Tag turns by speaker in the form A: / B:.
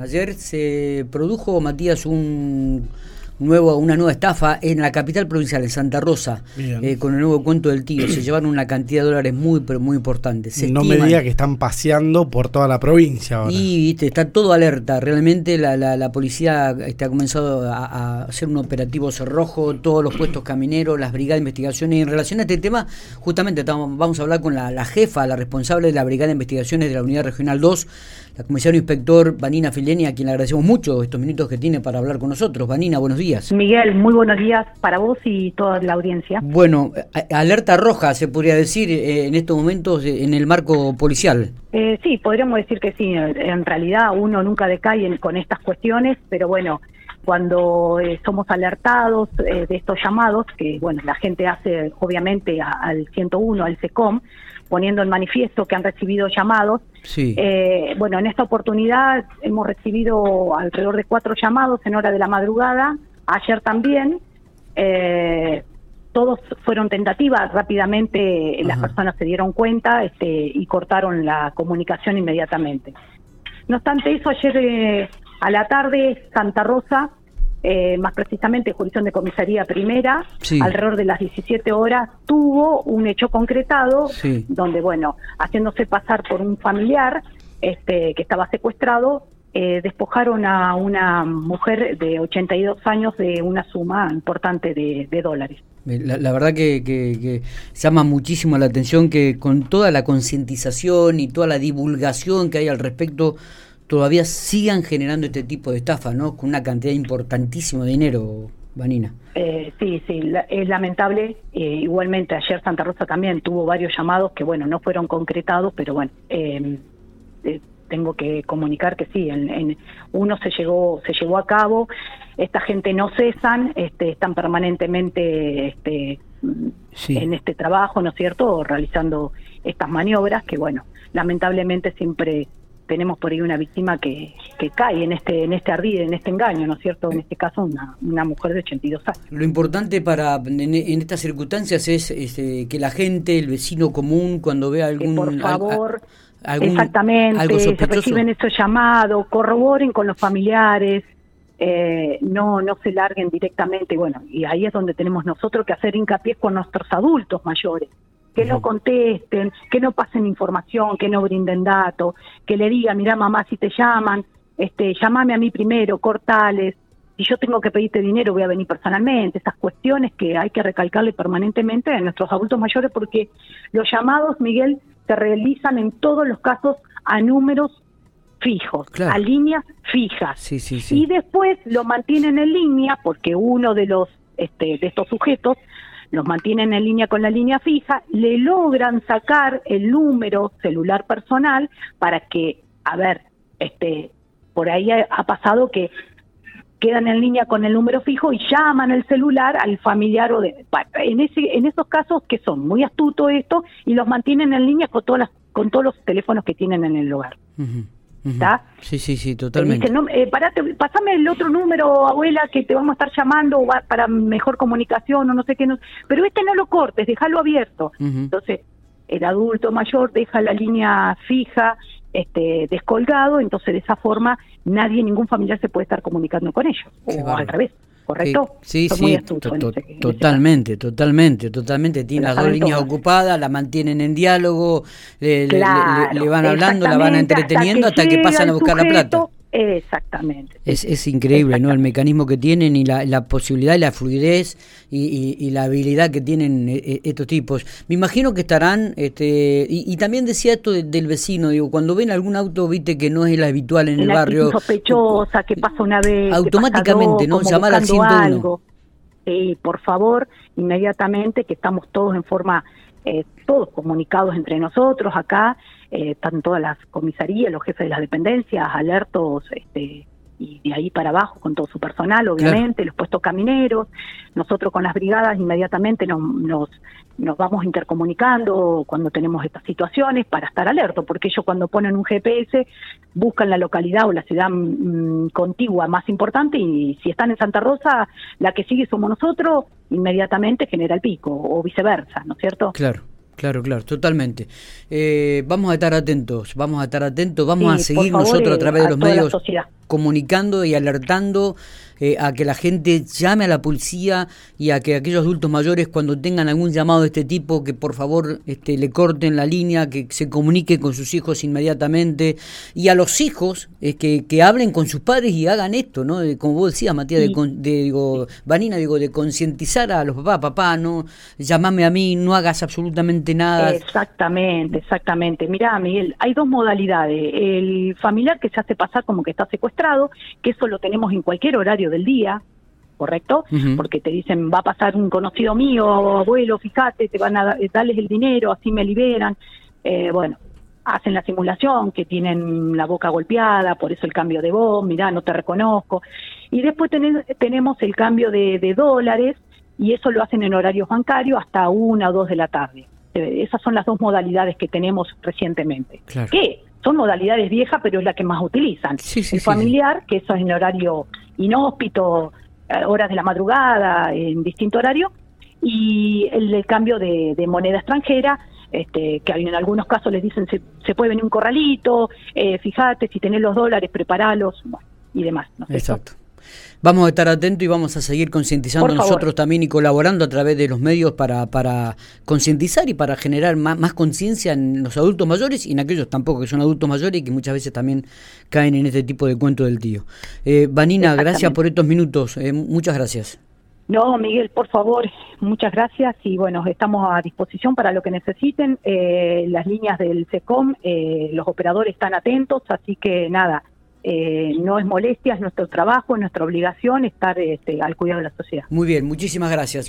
A: Ayer se produjo, Matías, un nuevo, una nueva estafa en la capital provincial, en Santa Rosa, eh, con el nuevo cuento del tío. Se llevaron una cantidad de dólares muy, pero muy importante.
B: no me diga que están paseando por toda la provincia ahora.
A: Y ¿viste? está todo alerta. Realmente la, la, policía está, ha comenzado a, hacer un operativo cerrojo, todos los puestos camineros, las brigadas de investigaciones. Y en relación a este tema, justamente vamos a hablar con la, la jefa, la responsable de la Brigada de Investigaciones de la Unidad Regional 2, la comisario inspector Vanina Fileni, a quien le agradecemos mucho estos minutos que tiene para hablar con nosotros. Vanina, buenos días.
C: Miguel, muy buenos días para vos y toda la audiencia.
A: Bueno, alerta roja se podría decir eh, en estos momentos eh, en el marco policial.
C: Eh, sí, podríamos decir que sí. En realidad uno nunca decae con estas cuestiones, pero bueno, cuando somos alertados de estos llamados, que bueno, la gente hace obviamente al 101, al SECOM, poniendo en manifiesto que han recibido llamados. Sí. Eh, bueno, en esta oportunidad hemos recibido alrededor de cuatro llamados en hora de la madrugada, ayer también. Eh, todos fueron tentativas, rápidamente las personas se dieron cuenta este, y cortaron la comunicación inmediatamente. No obstante eso, ayer eh, a la tarde Santa Rosa eh, más precisamente jurisdicción de comisaría primera, alrededor de las 17 horas, tuvo un hecho concretado donde, bueno, haciéndose pasar por un familiar este, que estaba secuestrado, eh, despojaron a una mujer de 82 años de una suma importante de, dólares.
A: La, verdad que, que, llama muchísimo la atención que con toda la concientización y toda la divulgación que hay al respecto, todavía sigan generando este tipo de estafa, ¿no? Con una cantidad importantísima de dinero, Vanina.
C: Eh, sí, sí, es lamentable. Eh, igualmente ayer Santa Rosa también tuvo varios llamados que, bueno, no fueron concretados, pero bueno, eh, tengo que comunicar que sí, en, uno se llegó, se llevó a cabo. Esta gente no cesan, este, están permanentemente este, en este trabajo, ¿no es cierto?, realizando estas maniobras que, bueno, lamentablemente siempre tenemos por ahí una víctima que, que cae en este en este ardid, en este engaño, ¿no es cierto? En este caso, una, una mujer de 82 años.
A: Lo importante para en, estas circunstancias es, este, que la gente, el vecino común, cuando vea algún...
C: por favor, exactamente, se reciben esos llamados, corroboren con los familiares, eh, no, no se larguen directamente, bueno, y ahí es donde tenemos nosotros que hacer hincapié con nuestros adultos mayores que no contesten, que no pasen información, que no brinden datos, que le digan, mira mamá, si te llaman, este, llámame a mí primero, cortales, si yo tengo que pedirte dinero voy a venir personalmente, esas cuestiones que hay que recalcarle permanentemente a nuestros adultos mayores porque los llamados, Miguel, se realizan en todos los casos a números fijos, a líneas fijas. Y después lo mantienen en línea porque uno de los este, de estos sujetos los mantienen en línea con la línea fija, le logran sacar el número celular personal para que, a ver, este, por ahí ha, pasado que quedan en línea con el número fijo y llaman el celular al familiar o de, en ese en esos casos que son muy astutos esto y los mantienen en línea con todas las, con todos los teléfonos que tienen en el lugar. ¿Está?
A: Sí, sí, sí, totalmente.
C: no, eh, pasame el otro número, abuela, que te vamos a estar llamando para mejor comunicación o no sé qué. No, pero este no lo cortes, déjalo abierto. Entonces, el adulto mayor deja la línea fija, este, descolgado, entonces de esa forma nadie, ningún familiar se puede estar comunicando con ellos, o al revés. ¿correcto?
A: Sí, sí, totalmente, totalmente, totalmente. Tiene las dos líneas ocupadas, la mantienen en diálogo, le, van hablando, la van entreteniendo hasta que, pasan a buscar la plata.
C: Exactamente.
A: Es, es increíble, ¿no? El mecanismo que tienen y la, la posibilidad y la fluidez y, y, la habilidad que tienen eh, eh, estos tipos. Me imagino que estarán, este, y, también decía esto del vecino, digo, cuando ven algún auto, viste que no es el habitual en el barrio.
C: sospechosa, que pasa una vez.
A: Automáticamente, ¿no? Llamar al 101.
C: Sí, por favor, inmediatamente, que estamos todos en forma, eh, todos comunicados entre nosotros acá, eh, están todas las comisarías, los jefes de las dependencias, alertos, este, y de ahí para abajo con todo su personal, obviamente, los puestos camineros. Nosotros con las brigadas inmediatamente nos, nos, nos, vamos intercomunicando cuando tenemos estas situaciones para estar alertos, porque ellos cuando ponen un GPS buscan la localidad o la ciudad mm, contigua más importante y si están en Santa Rosa, la que sigue somos nosotros, inmediatamente genera el pico o viceversa, ¿no es cierto?
A: Claro. Claro, claro, totalmente. Eh, vamos a estar atentos, vamos a estar atentos, vamos a seguir nosotros a través de los medios comunicando y alertando eh, a que la gente llame a la policía y a que aquellos adultos mayores cuando tengan algún llamado de este tipo que por favor este, le corten la línea, que se comunique con sus hijos inmediatamente y a los hijos eh, que, que, hablen con sus padres y hagan esto, ¿no? como vos decías, Matías, de, digo, Vanina, digo, de concientizar a los papás, papá, no, llamame a mí, no hagas absolutamente nada.
C: Exactamente, exactamente. Mirá, Miguel, hay dos modalidades. El familiar que se hace pasar como que está secuestrado, que eso lo tenemos en cualquier horario del día, ¿correcto? Porque te dicen, va a pasar un conocido mío, abuelo, fíjate, te van a darles el dinero, así me liberan. Eh, bueno, hacen la simulación, que tienen la boca golpeada, por eso el cambio de voz, mirá, no te reconozco. Y después tenemos el cambio de, dólares, y eso lo hacen en horarios bancarios hasta una o dos de la tarde. Eh, esas son las dos modalidades que tenemos recientemente. ¿Qué? Son modalidades viejas, pero es la que más utilizan. el familiar, que eso es en horario inhóspito, eh, horas de la madrugada, en distinto horario, y el, cambio de, moneda extranjera, este, que en algunos casos les dicen se, se puede venir un corralito, eh, fíjate, si tenés los dólares, preparalos, y demás.
A: Exacto. Vamos a estar atentos y vamos a seguir concientizando nosotros también y colaborando a través de los medios para, para concientizar y para generar más, más conciencia en los adultos mayores y en aquellos tampoco que son adultos mayores y que muchas veces también caen en este tipo de cuento del tío. Eh, Vanina, gracias por estos minutos. Eh, muchas gracias.
C: No, Miguel, por favor, muchas gracias y bueno, estamos a disposición para lo que necesiten. Eh, las líneas del SECOM, eh, los operadores están atentos, así que nada, eh, no es molestia, es nuestro trabajo, es nuestra obligación estar este, al cuidado de la sociedad.
A: Muy bien, muchísimas gracias.